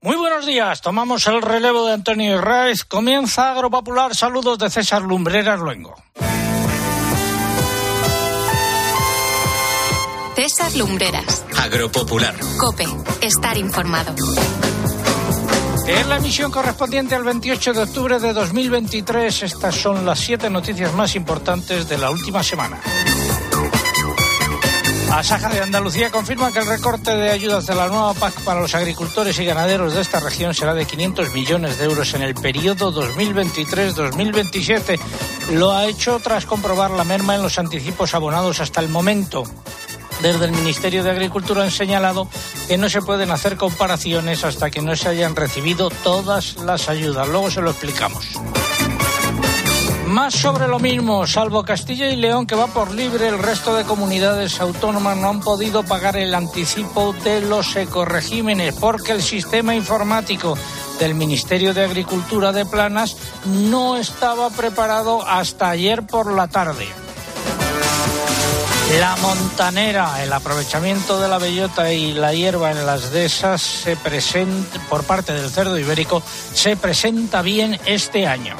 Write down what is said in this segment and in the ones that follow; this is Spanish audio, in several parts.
Muy buenos días, tomamos el relevo de Antonio Reis. Comienza Agropopular. Saludos de César Lumbreras Luengo. César Lumbreras. Agropopular. Cope. Estar informado. Es la emisión correspondiente al 28 de octubre de 2023. Estas son las siete noticias más importantes de la última semana. Asaja de Andalucía confirma que el recorte de ayudas de la nueva PAC para los agricultores y ganaderos de esta región será de 500 millones de euros en el periodo 2023-2027. Lo ha hecho tras comprobar la merma en los anticipos abonados hasta el momento. Desde el Ministerio de Agricultura han señalado que no se pueden hacer comparaciones hasta que no se hayan recibido todas las ayudas. Luego se lo explicamos. Más sobre lo mismo, salvo Castilla y León que va por libre, el resto de comunidades autónomas no han podido pagar el anticipo de los ecoregímenes porque el sistema informático del Ministerio de Agricultura de Planas no estaba preparado hasta ayer por la tarde. La montanera, el aprovechamiento de la bellota y la hierba en las dehesas se presenta, por parte del cerdo ibérico se presenta bien este año.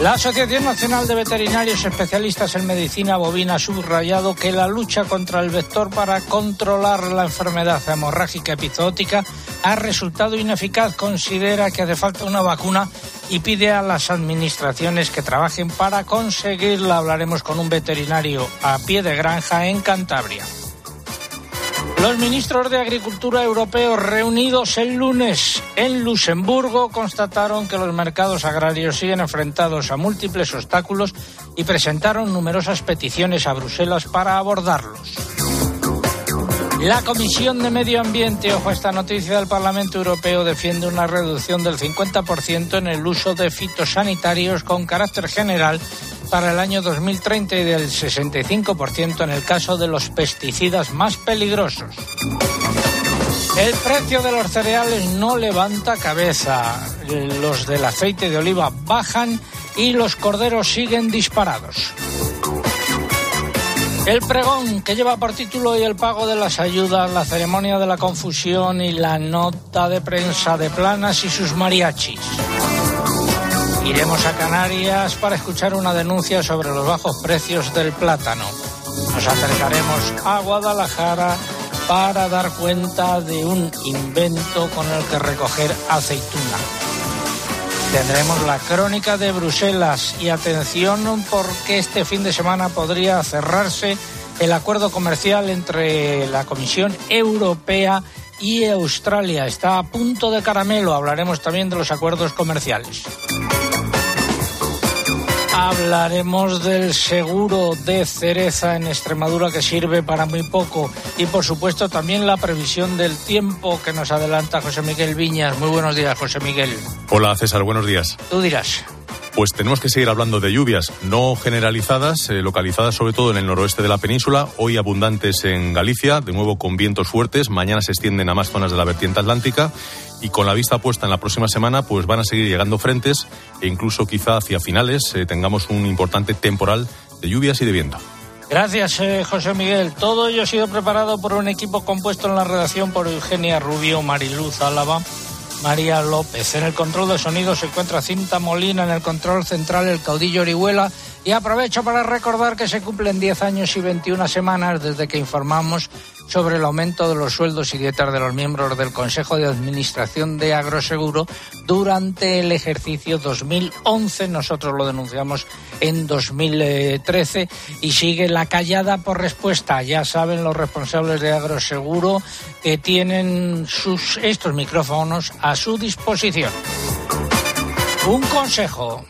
La Asociación Nacional de Veterinarios Especialistas en Medicina Bovina ha subrayado que la lucha contra el vector para controlar la enfermedad hemorrágica epizootica ha resultado ineficaz. Considera que hace falta una vacuna y pide a las administraciones que trabajen para conseguirla. Hablaremos con un veterinario a pie de granja en Cantabria. Los ministros de Agricultura europeos reunidos el lunes en Luxemburgo constataron que los mercados agrarios siguen enfrentados a múltiples obstáculos y presentaron numerosas peticiones a Bruselas para abordarlos. La Comisión de Medio Ambiente, ojo a esta noticia del Parlamento Europeo, defiende una reducción del 50% en el uso de fitosanitarios con carácter general para el año 2030 y del 65% en el caso de los pesticidas más peligrosos. El precio de los cereales no levanta cabeza. Los del aceite de oliva bajan y los corderos siguen disparados. El pregón que lleva por título y el pago de las ayudas, la ceremonia de la confusión y la nota de prensa de Planas y sus mariachis. Iremos a Canarias para escuchar una denuncia sobre los bajos precios del plátano. Nos acercaremos a Guadalajara para dar cuenta de un invento con el que recoger aceituna. Tendremos la crónica de Bruselas y atención porque este fin de semana podría cerrarse el acuerdo comercial entre la Comisión Europea y Australia. Está a punto de caramelo. Hablaremos también de los acuerdos comerciales. Hablaremos del seguro de cereza en Extremadura que sirve para muy poco y por supuesto también la previsión del tiempo que nos adelanta José Miguel Viñas. Muy buenos días, José Miguel. Hola, César, buenos días. Tú dirás. Pues tenemos que seguir hablando de lluvias no generalizadas, eh, localizadas sobre todo en el noroeste de la península, hoy abundantes en Galicia, de nuevo con vientos fuertes, mañana se extienden a más zonas de la vertiente atlántica y con la vista puesta en la próxima semana, pues van a seguir llegando frentes e incluso quizá hacia finales eh, tengamos un importante temporal de lluvias y de viento. Gracias, eh, José Miguel. Todo ello ha sido preparado por un equipo compuesto en la redacción por Eugenia Rubio, Mariluz Álava, María López. En el control de sonido se encuentra Cinta Molina, en el control central el caudillo Orihuela. Y aprovecho para recordar que se cumplen 10 años y 21 semanas desde que informamos sobre el aumento de los sueldos y dietas de los miembros del Consejo de Administración de Agroseguro durante el ejercicio 2011. Nosotros lo denunciamos en 2013 y sigue la callada por respuesta. Ya saben los responsables de Agroseguro que tienen sus, estos micrófonos a su disposición. Un consejo.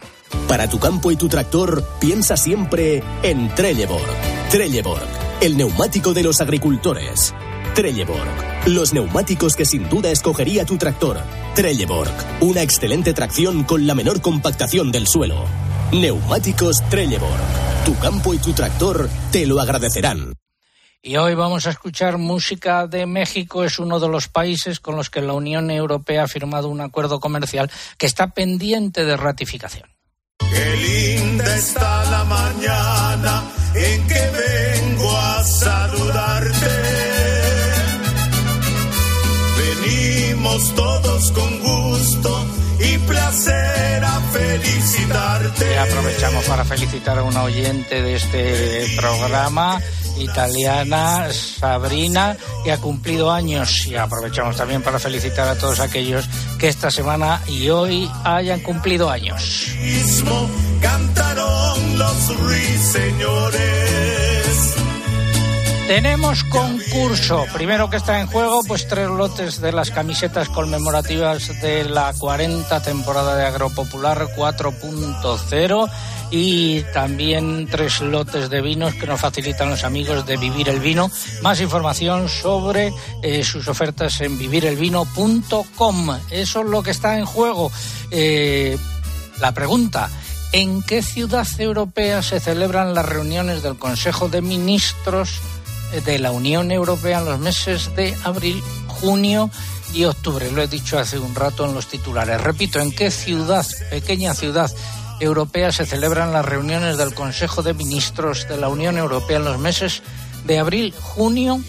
Para tu campo y tu tractor, piensa siempre en Trelleborg. Trelleborg, el neumático de los agricultores. Trelleborg, los neumáticos que sin duda escogería tu tractor. Trelleborg, una excelente tracción con la menor compactación del suelo. Neumáticos Trelleborg, tu campo y tu tractor te lo agradecerán. Y hoy vamos a escuchar música de México. Es uno de los países con los que la Unión Europea ha firmado un acuerdo comercial que está pendiente de ratificación. Linda está la mañana en que vengo a saludarte. Venimos todos con gusto y placer a felicitarte. Y aprovechamos para felicitar a una oyente de este programa italiana, Sabrina, que ha cumplido años y aprovechamos también para felicitar a todos aquellos que esta semana y hoy hayan cumplido años. Cantaron los ruiseñores. Tenemos concurso. Primero que está en juego, pues tres lotes de las camisetas conmemorativas de la 40 temporada de Agropopular 4.0 y también tres lotes de vinos que nos facilitan los amigos de Vivir el Vino. Más información sobre eh, sus ofertas en vivirelvino.com. Eso es lo que está en juego. Eh, la pregunta. ¿En qué ciudad europea se celebran las reuniones del Consejo de Ministros de la Unión Europea en los meses de abril, junio y octubre? Lo he dicho hace un rato en los titulares. Repito, ¿en qué ciudad, pequeña ciudad europea, se celebran las reuniones del Consejo de Ministros de la Unión Europea en los meses de abril, junio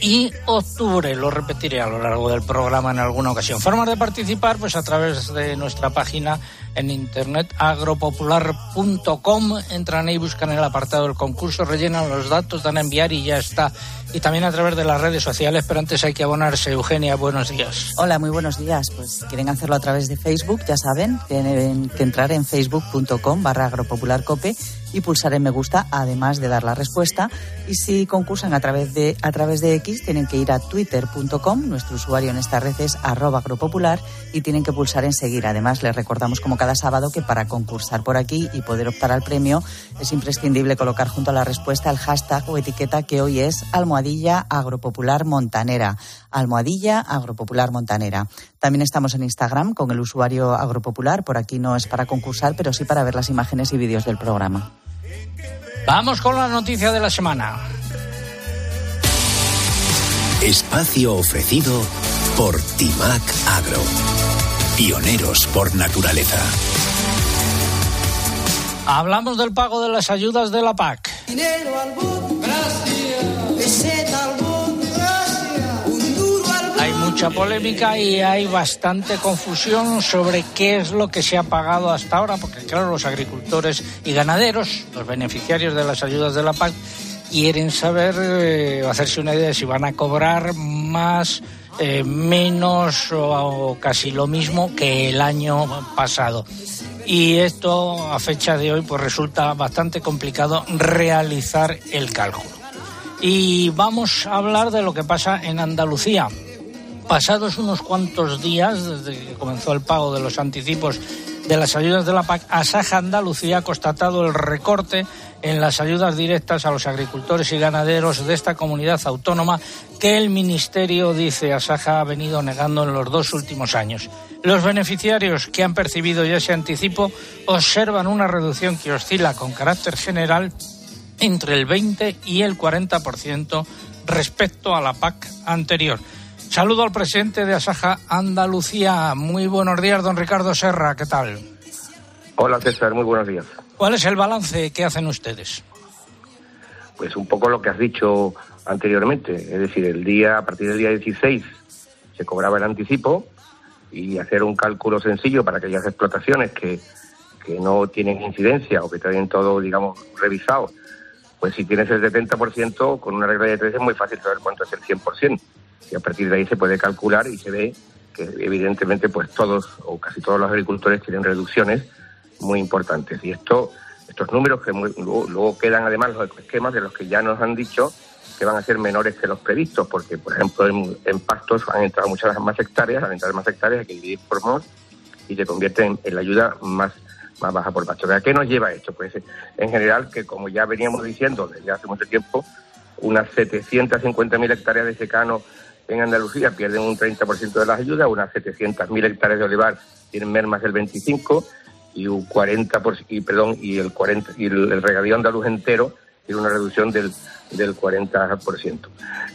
y octubre. Lo repetiré a lo largo del programa en alguna ocasión. Formas de participar, pues a través de nuestra página en internet agropopular.com. Entran ahí, buscan el apartado del concurso, rellenan los datos, dan a enviar y ya está. Y también a través de las redes sociales, pero antes hay que abonarse. Eugenia, buenos días. Hola, muy buenos días. Pues quieren hacerlo a través de Facebook, ya saben, tienen que entrar en facebook.com barra agropopularcope y pulsar en me gusta, además de dar la respuesta. Y si concursan a través de, a través de X, tienen que ir a twitter.com, nuestro usuario en esta red es arroba agropopular, y tienen que pulsar en seguir. Además, les recordamos como cada sábado que para concursar por aquí y poder optar al premio es imprescindible colocar junto a la respuesta el hashtag o etiqueta que hoy es almohadilla agropopular montanera. Almohadilla agropopular montanera. También estamos en Instagram con el usuario agropopular. Por aquí no es para concursar, pero sí para ver las imágenes y vídeos del programa. Vamos con la noticia de la semana. Espacio ofrecido por Timac Agro. Pioneros por naturaleza. Hablamos del pago de las ayudas de la PAC. Hay mucha polémica y hay bastante confusión sobre qué es lo que se ha pagado hasta ahora, porque claro, los agricultores y ganaderos, los beneficiarios de las ayudas de la PAC, quieren saber, eh, hacerse una idea de si van a cobrar más, eh, menos o, casi lo mismo que el año pasado. Y esto a fecha de hoy pues resulta bastante complicado realizar el cálculo. Y vamos a hablar de lo que pasa en Andalucía. Pasados unos cuantos días desde que comenzó el pago de los anticipos de las ayudas de la PAC, Asaja Andalucía ha constatado el recorte en las ayudas directas a los agricultores y ganaderos de esta comunidad autónoma que el Ministerio, dice Asaja, ha venido negando en los dos últimos años. Los beneficiarios que han percibido ya ese anticipo observan una reducción que oscila con carácter general entre el 20 y el 40% respecto a la PAC anterior. Saludo al presidente de Asaja Andalucía. Muy buenos días, don Ricardo Serra. ¿Qué tal? Hola César, muy buenos días. ¿Cuál es el balance que hacen ustedes? Pues un poco lo que has dicho anteriormente, es decir, el día a partir del día 16 se cobraba el anticipo y hacer un cálculo sencillo para aquellas explotaciones que, que no tienen incidencia o que tienen todo, digamos, revisado. Pues si tienes el 70%, con una regla de tres es muy fácil saber cuánto es el 100%. Y a partir de ahí se puede calcular y se ve que evidentemente pues todos o casi todos los agricultores tienen reducciones muy importantes. Y esto, estos números que muy- luego, quedan además los esquemas de los que ya nos han dicho que van a ser menores que los previstos, porque por ejemplo en, en pastos han entrado muchas más hectáreas, al entrar más hectáreas hay que dividir por MOS y se convierte en, en la ayuda más, más baja por pasto. ¿A qué nos lleva esto? Pues en general que como ya veníamos diciendo desde hace mucho tiempo, unas 750.000 hectáreas de secano en Andalucía pierden un 30% de las ayudas, unas 700.000 hectáreas de olivar tienen mermas del 25 y un 40 por, y perdón y el 40 y el, el regadío andaluz entero tiene una reducción del, del 40%.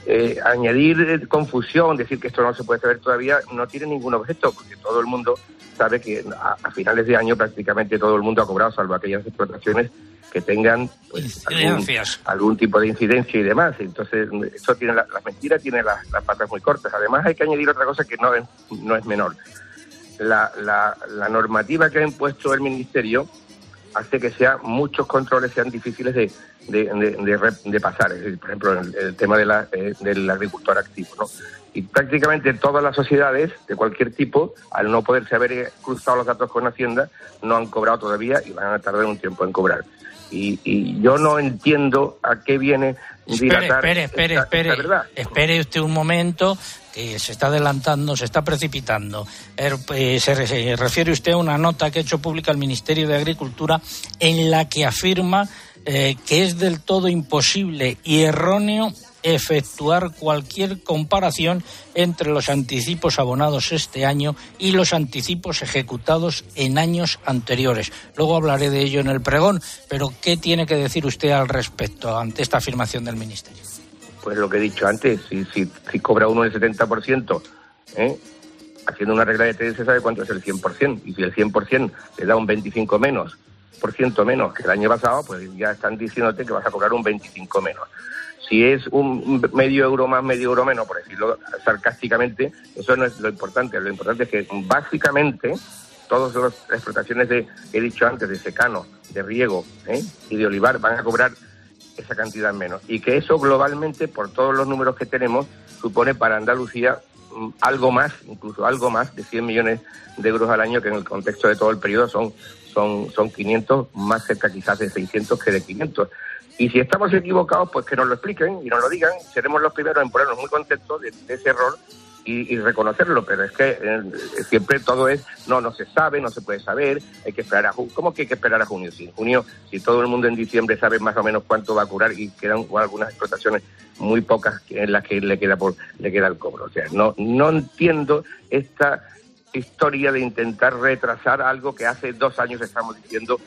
Eh, añadir eh, confusión, decir que esto no se puede saber todavía, no tiene ningún objeto, porque todo el mundo sabe que a, finales de año prácticamente todo el mundo ha cobrado, salvo aquellas explotaciones que tengan pues, algún, tipo de incidencia y demás. Entonces, eso tiene la, mentira tiene las, patas muy cortas. Además, hay que añadir otra cosa que no es, no es menor. La, la, la normativa que ha impuesto el Ministerio hace que sea muchos controles sean difíciles de, de, pasar. Es decir, por ejemplo, el, tema de la, eh, del agricultor activo. ¿no? Y prácticamente todas las sociedades de cualquier tipo, al no poderse haber cruzado los datos con Hacienda, no han cobrado todavía y van a tardar un tiempo en cobrar. Y, y yo no entiendo a qué viene dilatar espere, espere, espere, espere, espere usted un momento que se está adelantando, se está precipitando. Er, eh, se refiere usted a una nota que ha hecho pública el Ministerio de Agricultura en la que afirma eh, que es del todo imposible y erróneo efectuar cualquier comparación entre los anticipos abonados este año y los anticipos ejecutados en años anteriores. Luego hablaré de ello en el pregón, pero ¿qué tiene que decir usted al respecto ante esta afirmación del Ministerio? pues lo que he dicho antes, si, si, si cobra uno el 70%, ¿eh? haciendo una regla de tres se sabe cuánto es el 100%, y si el 100% le da un 25 menos, por ciento menos que el año pasado, pues ya están diciéndote que vas a cobrar un 25 menos. Si es un medio euro más, medio euro menos, por decirlo sarcásticamente, eso no es lo importante. Lo importante es que básicamente todas las explotaciones de, he dicho antes, de secano, de riego ¿eh? y de olivar van a cobrar esa cantidad menos. Y que eso globalmente, por todos los números que tenemos, supone para Andalucía mm, algo más, incluso algo más de 100 millones de euros al año, que en el contexto de todo el periodo son, son, son 500, más cerca quizás de 600 que de 500. Y si estamos equivocados, pues que nos lo expliquen y nos lo digan. Seremos los primeros en ponernos muy contentos de ese error y, reconocerlo, pero es que eh, siempre todo es, no, no se sabe, no se puede saber, hay que esperar a junio. ¿Cómo que hay que esperar a junio? Si en junio, si todo el mundo en diciembre sabe más o menos cuánto va a curar y quedan algunas explotaciones muy pocas en las que le queda por, le queda el cobro. O sea, no, no entiendo esta historia de intentar retrasar algo que hace dos años estamos diciendo,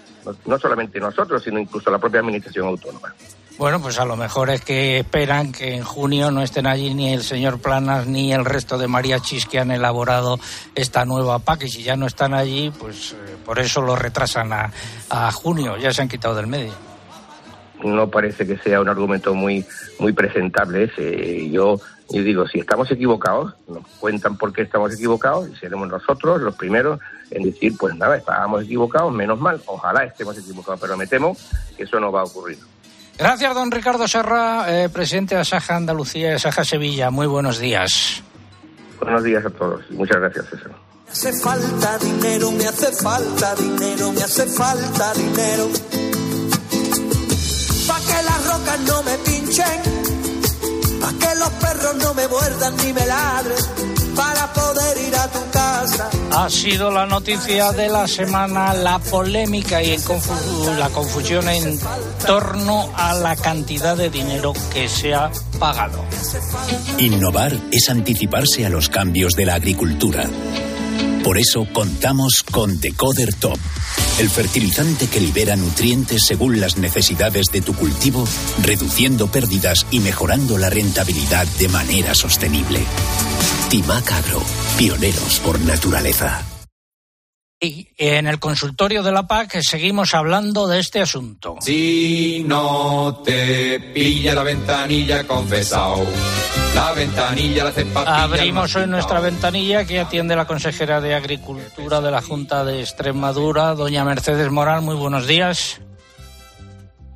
no solamente nosotros, sino incluso la propia Administración Autónoma. Bueno, pues a lo mejor es que esperan que en junio no estén allí ni el señor Planas ni el resto de mariachis que han elaborado esta nueva PAC y si ya no están allí, pues eh, por eso lo retrasan a, junio, ya se han quitado del medio. No parece que sea un argumento muy muy presentable ese. Yo, yo digo, si estamos equivocados, nos cuentan por qué estamos equivocados y seremos nosotros los primeros en decir, pues nada, estábamos equivocados, menos mal, ojalá estemos equivocados, pero me temo que eso no va a ocurrir. Gracias, don Ricardo Serra, eh, presidente de Asaja Andalucía y Asaja Sevilla. Muy buenos días. Buenos días a todos. Muchas gracias, César. Me hace falta dinero, me hace falta dinero, me hace falta dinero. Pa' que las rocas no me pinchen, que los perros no me muerdan ni me ladren para poder ir a tu casa. Ha sido la noticia de la semana, la polémica y la confusión en torno a la cantidad de dinero que se ha pagado. Innovar es anticiparse a los cambios de la agricultura. Por eso contamos con Decoder Top, el fertilizante que libera nutrientes según las necesidades de tu cultivo, reduciendo pérdidas y mejorando la rentabilidad de manera sostenible. Timacagro, pioneros por naturaleza. Y en el consultorio de la PAC seguimos hablando de este asunto. Si no te pilla la ventanilla confesado, la ventanilla la hace Abrimos hoy nuestra ventanilla que atiende la consejera de Agricultura de la Junta de Extremadura, doña Mercedes Moral. Muy buenos días.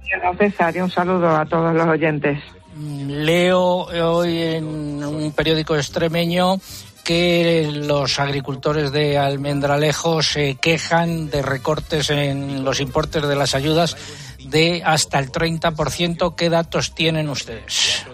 Buenos César, y un saludo a todos los oyentes. Leo hoy en un periódico extremeño que los agricultores de Almendralejo se quejan de recortes en los importes de las ayudas de hasta el 30%. ¿Qué datos tienen ustedes?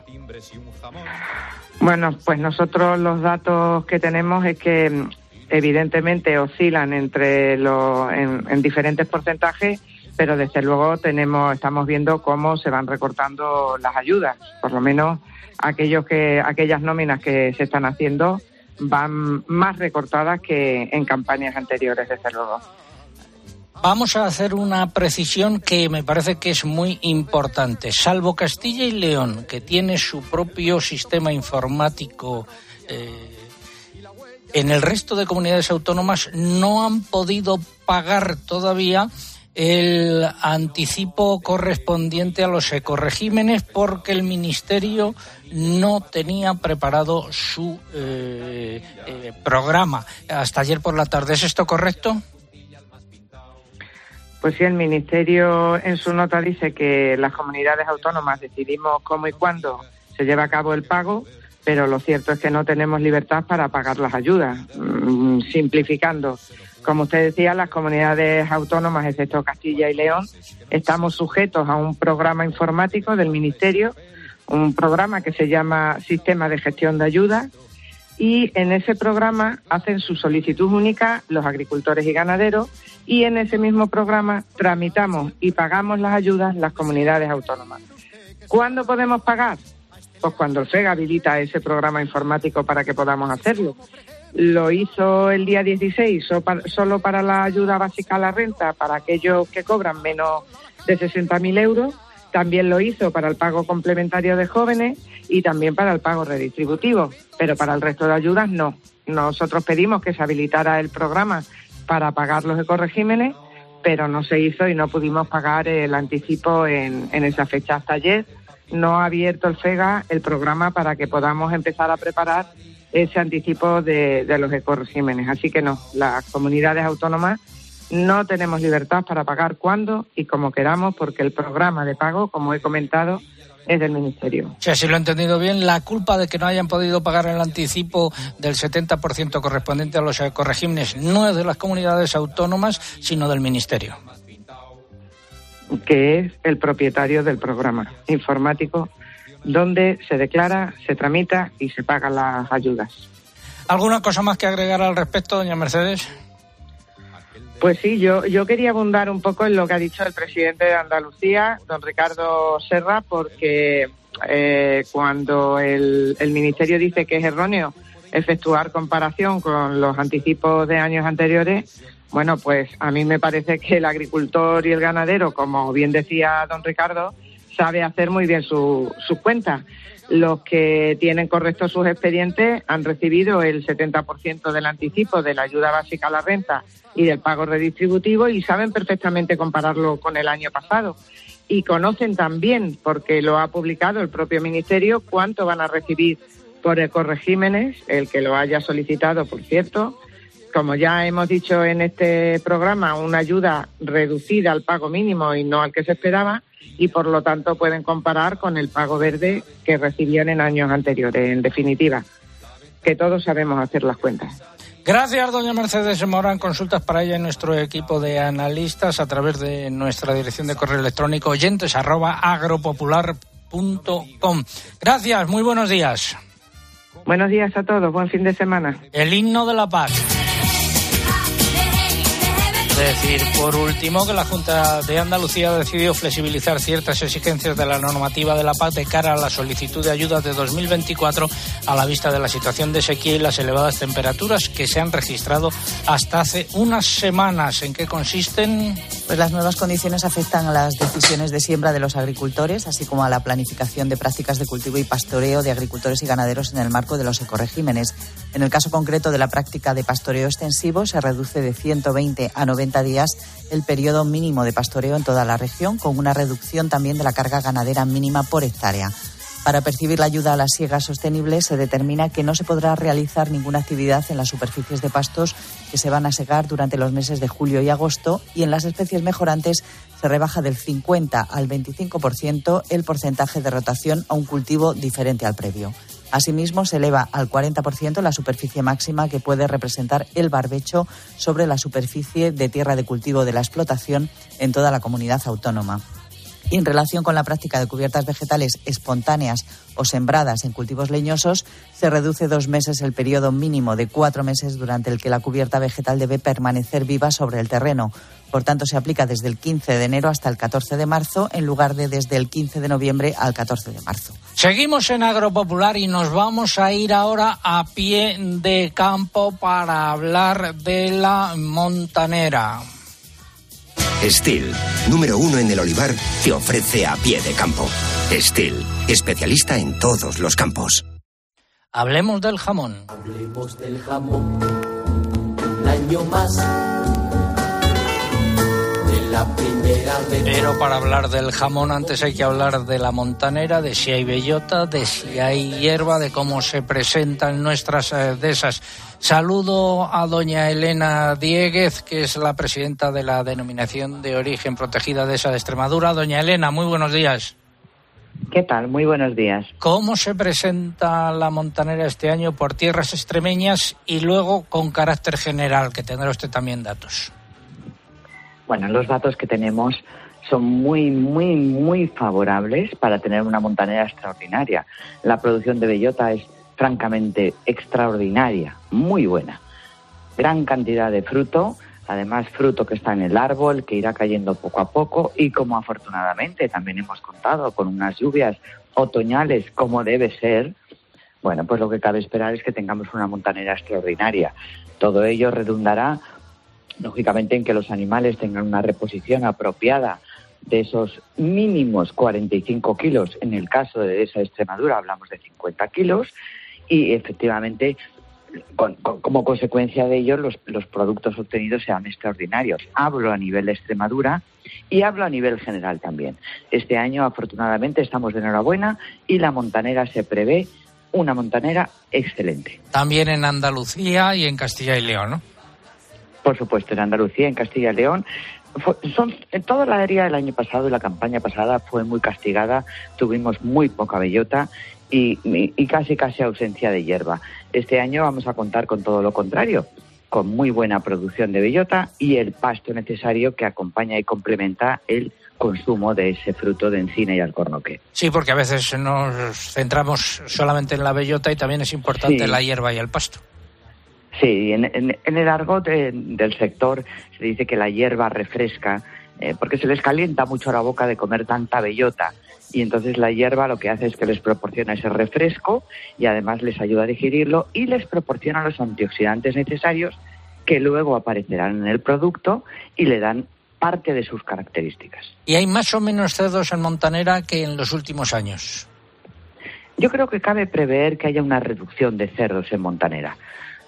Bueno, pues nosotros los datos que tenemos es que evidentemente oscilan entre los en diferentes porcentajes pero desde luego tenemos, estamos viendo cómo se van recortando las ayudas, por lo menos aquellos que, aquellas nóminas que se están haciendo van más recortadas que en campañas anteriores, desde luego. Vamos a hacer una precisión que me parece que es muy importante. Salvo Castilla y León, que tiene su propio sistema informático, eh, en el resto de comunidades autónomas no han podido pagar todavía el anticipo correspondiente a los ecoregímenes porque el Ministerio no tenía preparado su eh, eh, programa hasta ayer por la tarde. ¿Es esto correcto? Pues sí, el Ministerio en su nota dice que las comunidades autónomas decidimos cómo y cuándo se lleva a cabo el pago, pero lo cierto es que no tenemos libertad para pagar las ayudas. Mm, simplificando, como usted decía, las comunidades autónomas, excepto Castilla y León, estamos sujetos a un programa informático del Ministerio, un programa que se llama Sistema de Gestión de Ayudas, y en ese programa hacen su solicitud única los agricultores y ganaderos y en ese mismo programa tramitamos y pagamos las ayudas las comunidades autónomas. ¿Cuándo podemos pagar? Pues cuando el FEG habilita ese programa informático para que podamos hacerlo lo hizo el día 16 solo para la ayuda básica a la renta para aquellos que cobran menos de 60.000 euros. También lo hizo para el pago complementario de jóvenes y también para el pago redistributivo, pero para el resto de ayudas no. Nosotros pedimos que se habilitara el programa para pagar los ecoregímenes, pero no se hizo y no pudimos pagar el anticipo en, en esa fecha. Hasta ayer no ha abierto el FEGA el programa para que podamos empezar a preparar ese anticipo de, los ecoregímenes. Así que no, las comunidades autónomas no tenemos libertad para pagar cuando y como queramos, porque el programa de pago, como he comentado, es del Ministerio. O si lo he entendido bien, la culpa de que no hayan podido pagar el anticipo del 70% correspondiente a los ecoregímenes no es de las comunidades autónomas, sino del Ministerio. Que es el propietario del programa informático donde se declara, se tramita y se pagan las ayudas. ¿Alguna cosa más que agregar al respecto, doña Mercedes? Pues sí, yo, yo quería abundar un poco en lo que ha dicho el presidente de Andalucía, don Ricardo Serra, porque eh, cuando el, el Ministerio dice que es erróneo efectuar comparación con los anticipos de años anteriores, bueno, pues a mí me parece que el agricultor y el ganadero, como bien decía don Ricardo, sabe hacer muy bien sus su cuentas. Los que tienen correctos sus expedientes han recibido el 70% del anticipo de la ayuda básica a la renta y del pago redistributivo y saben perfectamente compararlo con el año pasado. Y conocen también, porque lo ha publicado el propio Ministerio, cuánto van a recibir por ecoregímenes, el que lo haya solicitado, por cierto. Como ya hemos dicho en este programa, una ayuda reducida al pago mínimo y no al que se esperaba y por lo tanto pueden comparar con el pago verde que recibían en años anteriores. En definitiva, que todos sabemos hacer las cuentas. Gracias, doña Mercedes Morán. Consultas para ella en nuestro equipo de analistas a través de nuestra dirección de correo electrónico oyentes arroba agropopular.com. Gracias, muy buenos días. Buenos días a todos, buen fin de semana. El himno de la paz decir, por último, que la Junta de Andalucía ha decidido flexibilizar ciertas exigencias de la normativa de la paz de cara a la solicitud de ayuda de 2024 a la vista de la situación de sequía y las elevadas temperaturas que se han registrado hasta hace unas semanas. ¿En qué consisten? Pues las nuevas condiciones afectan a las decisiones de siembra de los agricultores, así como a la planificación de prácticas de cultivo y pastoreo de agricultores y ganaderos en el marco de los ecoregímenes. En el caso concreto de la práctica de pastoreo extensivo, se reduce de 120 a 90 días el periodo mínimo de pastoreo en toda la región, con una reducción también de la carga ganadera mínima por hectárea. Para percibir la ayuda a la siega sostenible se determina que no se podrá realizar ninguna actividad en las superficies de pastos que se van a segar durante los meses de julio y agosto y en las especies mejorantes se rebaja del 50 al 25% el porcentaje de rotación a un cultivo diferente al previo. Asimismo, se eleva al 40% la superficie máxima que puede representar el barbecho sobre la superficie de tierra de cultivo de la explotación en toda la comunidad autónoma. Y en relación con la práctica de cubiertas vegetales espontáneas o sembradas en cultivos leñosos, se reduce dos meses el periodo mínimo de cuatro meses durante el que la cubierta vegetal debe permanecer viva sobre el terreno. Por tanto, se aplica desde el 15 de enero hasta el 14 de marzo, en lugar de desde el 15 de noviembre al 14 de marzo. Seguimos en Agropopular y nos vamos a ir ahora a pie de campo para hablar de la montanera. Steel, número uno en el olivar, te ofrece a pie de campo. Steel, especialista en todos los campos. Hablemos del jamón. Hablemos del jamón. Un año más. De la primera vez. Pero para hablar del jamón antes hay que hablar de la montanera, de si hay bellota, de si hay hierba, de cómo se presentan nuestras eh, dehesas. Saludo a doña Elena Dieguez, que es la presidenta de la denominación de origen protegida de esa de Extremadura. Doña Elena, muy buenos días. ¿Qué tal? Muy buenos días. ¿Cómo se presenta la montanera este año por tierras extremeñas y luego con carácter general, que tendrá usted también datos? Bueno, los datos que tenemos son muy, muy, muy favorables para tener una montanera extraordinaria. La producción de bellota es francamente extraordinaria, muy buena. Gran cantidad de fruto, además fruto que está en el árbol, que irá cayendo poco a poco y como afortunadamente también hemos contado con unas lluvias otoñales como debe ser, bueno, pues lo que cabe esperar es que tengamos una montanera extraordinaria. Todo ello redundará, lógicamente, en que los animales tengan una reposición apropiada de esos mínimos 45 kilos. En el caso de esa Extremadura hablamos de 50 kilos y efectivamente como consecuencia de ello los, los productos obtenidos sean extraordinarios. Hablo a nivel de Extremadura y hablo a nivel general también. Este año afortunadamente estamos de enhorabuena y la montanera se prevé una montanera excelente. También en Andalucía y en Castilla y León. Por supuesto, en Andalucía, en Castilla y León. Fue- son, en toda la área del año pasado y la campaña pasada fue muy castigada, tuvimos muy poca bellota y, y- y casi casi ausencia de hierba. Este año vamos a contar con todo lo contrario, con muy buena producción de bellota y el pasto necesario que acompaña y complementa el consumo de ese fruto de encina y alcornoque. Sí, porque a veces nos centramos solamente en la bellota y también es importante Sí. la hierba y el pasto. Sí, en, en- en el argot eh, del sector se dice que la hierba refresca eh, porque se les calienta mucho la boca de comer tanta bellota y entonces la hierba lo que hace es que les proporciona ese refresco y además les ayuda a digerirlo y les proporciona los antioxidantes necesarios que luego aparecerán en el producto y le dan parte de sus características. Y hay más o menos cerdos en Montanera que en los últimos años. Yo creo que cabe prever que haya una reducción de cerdos en Montanera,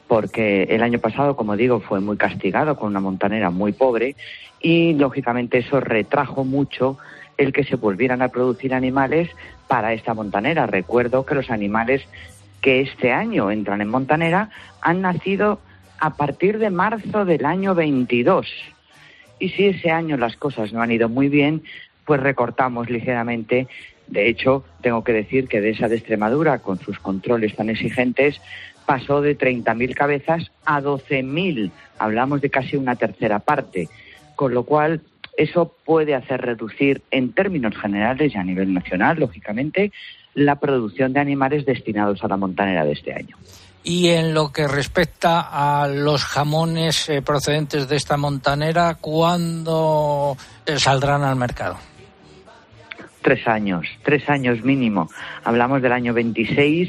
porque el año pasado, como digo, fue muy castigado con una montanera muy pobre y lógicamente eso retrajo mucho el que se volvieran a producir animales para esta montanera. Recuerdo que los animales que este año entran en montanera han nacido a partir de marzo del año 22. Y si ese año las cosas no han ido muy bien, pues recortamos ligeramente. De hecho, tengo que decir que de esa de Extremadura, con sus controles tan exigentes, pasó de 30.000 cabezas a 12.000. Hablamos de casi una tercera parte. Con lo cual, eso puede hacer reducir, en términos generales y a nivel nacional, lógicamente, la producción de animales destinados a la montanera de este año. Y en lo que respecta a los jamones eh, procedentes de esta montanera, ¿cuándo eh, saldrán al mercado? Tres años, tres años mínimo. Hablamos del año 26,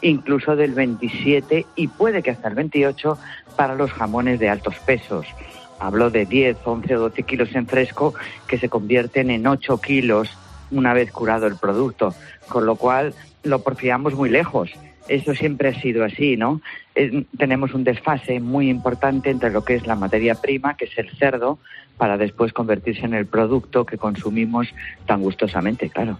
incluso del 27 y puede que hasta el 28 para los jamones de altos pesos. Hablo de 10, 11 o 12 kilos en fresco que se convierten en 8 kilos una vez curado el producto, con lo cual lo porfiamos muy lejos. Eso siempre ha sido así, ¿no? Eh, tenemos un desfase muy importante entre lo que es la materia prima, que es el cerdo, para después convertirse en el producto que consumimos tan gustosamente, claro.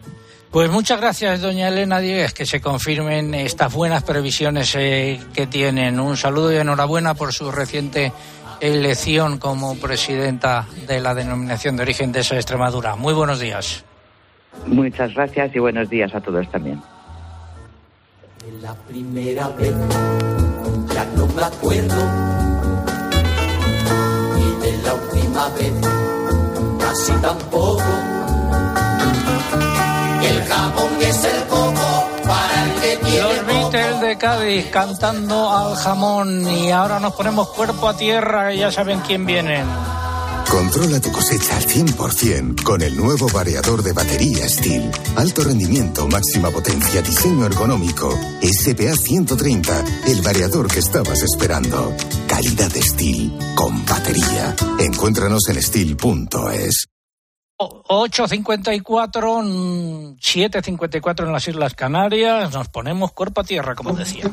Pues muchas gracias, doña Elena Dieguez, que se confirmen estas buenas previsiones eh, que tienen. Un saludo y enhorabuena por su reciente elección como presidenta de la denominación de origen de esa Extremadura. Muy buenos días. Muchas gracias y buenos días a todos también. De la primera vez ya no me acuerdo. Y de la última vez casi tampoco. El jamón es el coco para el que tiene Los Beatles de Cádiz cantando al jamón y ahora nos ponemos cuerpo a tierra y ya saben quién vienen. Controla tu cosecha al 100% con el nuevo variador de batería Steel. Alto rendimiento, máxima potencia, diseño ergonómico. SPA 130, el variador que estabas esperando. Calidad Steel con batería. Encuéntranos en steel.es. 8.54, 7.54 en las Islas Canarias. Nos ponemos cuerpo a tierra, como decía.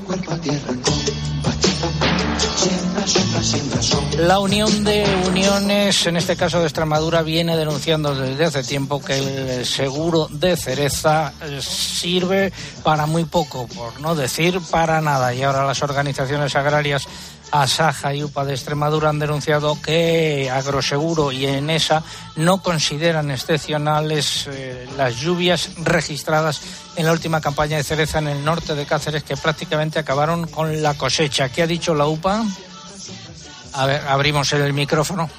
La Unión de Uniones, en este caso de Extremadura, viene denunciando desde hace tiempo que el seguro de cereza eh, sirve para muy poco, por no decir para nada. Y ahora las organizaciones agrarias Asaja y UPA de Extremadura han denunciado que Agroseguro y Enesa no consideran excepcionales eh, las lluvias registradas en la última campaña de cereza en el norte de Cáceres que prácticamente acabaron con la cosecha. ¿Qué ha dicho la UPA? A ver, abrimos el micrófono.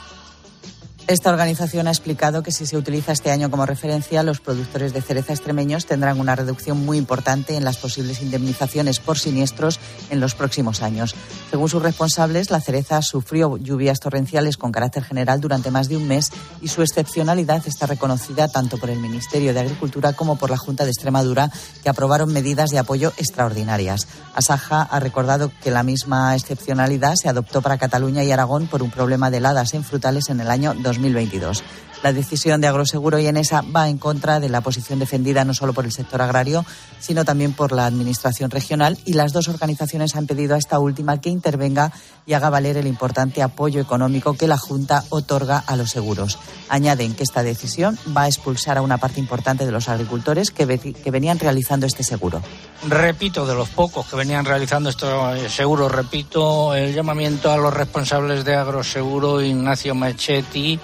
Esta organización ha explicado que si se utiliza este año como referencia, los productores de cereza extremeños tendrán una reducción muy importante en las posibles indemnizaciones por siniestros en los próximos años. Según sus responsables, la cereza sufrió lluvias torrenciales con carácter general durante más de un mes y su excepcionalidad está reconocida tanto por el Ministerio de Agricultura como por la Junta de Extremadura, que aprobaron medidas de apoyo extraordinarias. Asaja ha recordado que la misma excepcionalidad se adoptó para Cataluña y Aragón por un problema de heladas en frutales en el año 2000. 2022. La decisión de Agroseguro y Enesa va en contra de la posición defendida no solo por el sector agrario, sino también por la Administración regional y las dos organizaciones han pedido a esta última que intervenga y haga valer el importante apoyo económico que la Junta otorga a los seguros. Añaden que esta decisión va a expulsar a una parte importante de los agricultores que, que venían realizando este seguro. Repito, de los pocos que venían realizando este seguro, repito el llamamiento a los responsables de Agroseguro, Ignacio Machetti,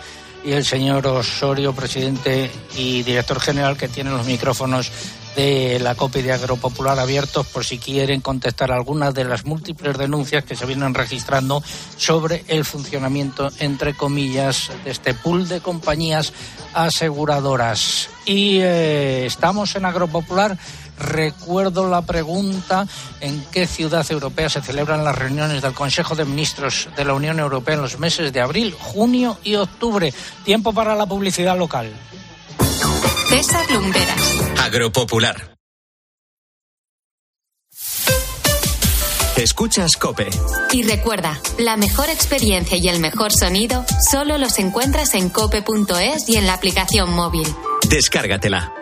y el señor Osorio, presidente y director general, que tienen los micrófonos de la COPE de Agropopular abiertos por si quieren contestar algunas de las múltiples denuncias que se vienen registrando sobre el funcionamiento, entre comillas, de este pool de compañías aseguradoras. Y eh, estamos en Agropopular Recuerdo la pregunta en qué ciudad europea se celebran las reuniones del Consejo de Ministros de la Unión Europea en los meses de abril, junio y octubre. Tiempo para la publicidad local. César Lumberas. Agropopular. Escuchas Cope. Y recuerda, la mejor experiencia y el mejor sonido solo los encuentras en cope.es y en la aplicación móvil. Descárgatela.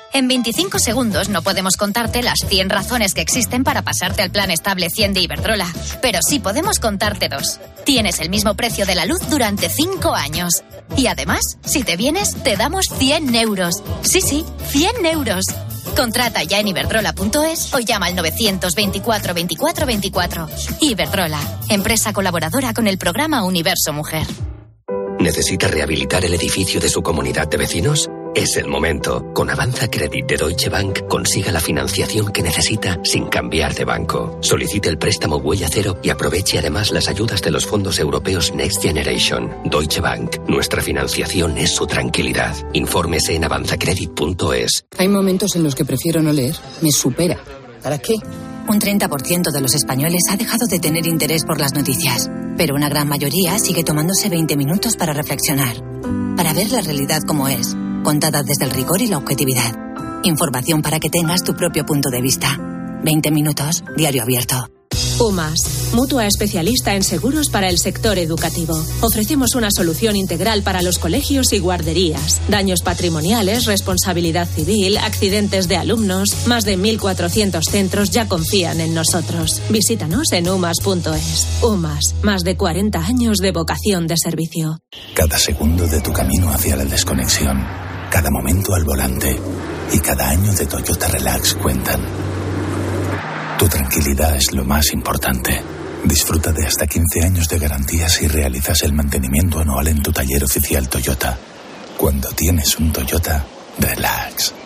En 25 segundos no podemos contarte las 100 razones que existen para pasarte al plan estable 100 de Iberdrola, pero sí podemos contarte dos. Tienes el mismo precio de la luz durante 5 años. Y además, si te vienes, te damos 100 euros. Sí, sí, 100 euros. Contrata ya en iberdrola.es o llama al 924 24 24. Iberdrola, empresa colaboradora con el programa Universo Mujer. ¿Necesita rehabilitar el edificio de su comunidad de vecinos? Es el momento. Con Avanza Credit de Deutsche Bank consiga la financiación que necesita sin cambiar de banco. Solicite el préstamo Huella Cero y aproveche además las ayudas de los fondos europeos Next Generation. Deutsche Bank. Nuestra financiación es su tranquilidad. Infórmese en avanzacredit.es. Hay momentos en los que prefiero no leer. Me supera. ¿Para qué? Un 30% de los españoles ha dejado de tener interés por las noticias, pero una gran mayoría sigue tomándose 20 minutos para reflexionar, para ver la realidad como es contada desde el rigor y la objetividad. Información para que tengas tu propio punto de vista. 20 minutos, diario abierto. UMAS, mutua especialista en seguros para el sector educativo. Ofrecemos una solución integral para los colegios y guarderías. Daños patrimoniales, responsabilidad civil, accidentes de alumnos. Más de 1.400 centros ya confían en nosotros. Visítanos en umas.es. UMAS, más de 40 años de vocación de servicio. Cada segundo de tu camino hacia la desconexión cada momento al volante y cada año de Toyota Relax cuentan. Tu tranquilidad es lo más importante. Disfruta de hasta 15 años de garantía si realizas el mantenimiento anual en tu taller oficial Toyota. Cuando tienes un Toyota, relax.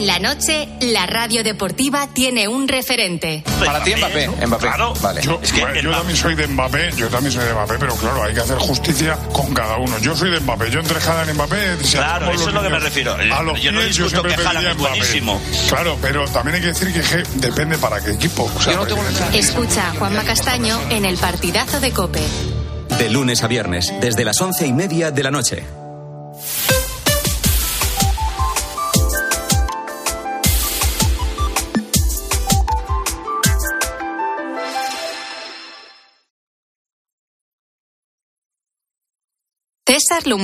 En la noche, la radio deportiva tiene un referente. Para ti Mbappé, Mbappé. Claro, vale. Yo, bueno, yo también soy de Mbappé, yo también soy de Mbappé, pero claro, hay que hacer justicia con cada uno. Yo soy de Mbappé, yo entre Haaland y Mbappé... si Claro, eso es lo que me refiero. A los Yo no pies, yo discuto siempre que pediría es buenísimo. Claro, pero también hay que decir que je, depende para qué equipo. O sea, porque- Escucha a Juanma Castaño en el partidazo de Cope. De lunes a viernes, desde las once y media de la noche. César Lumbrera.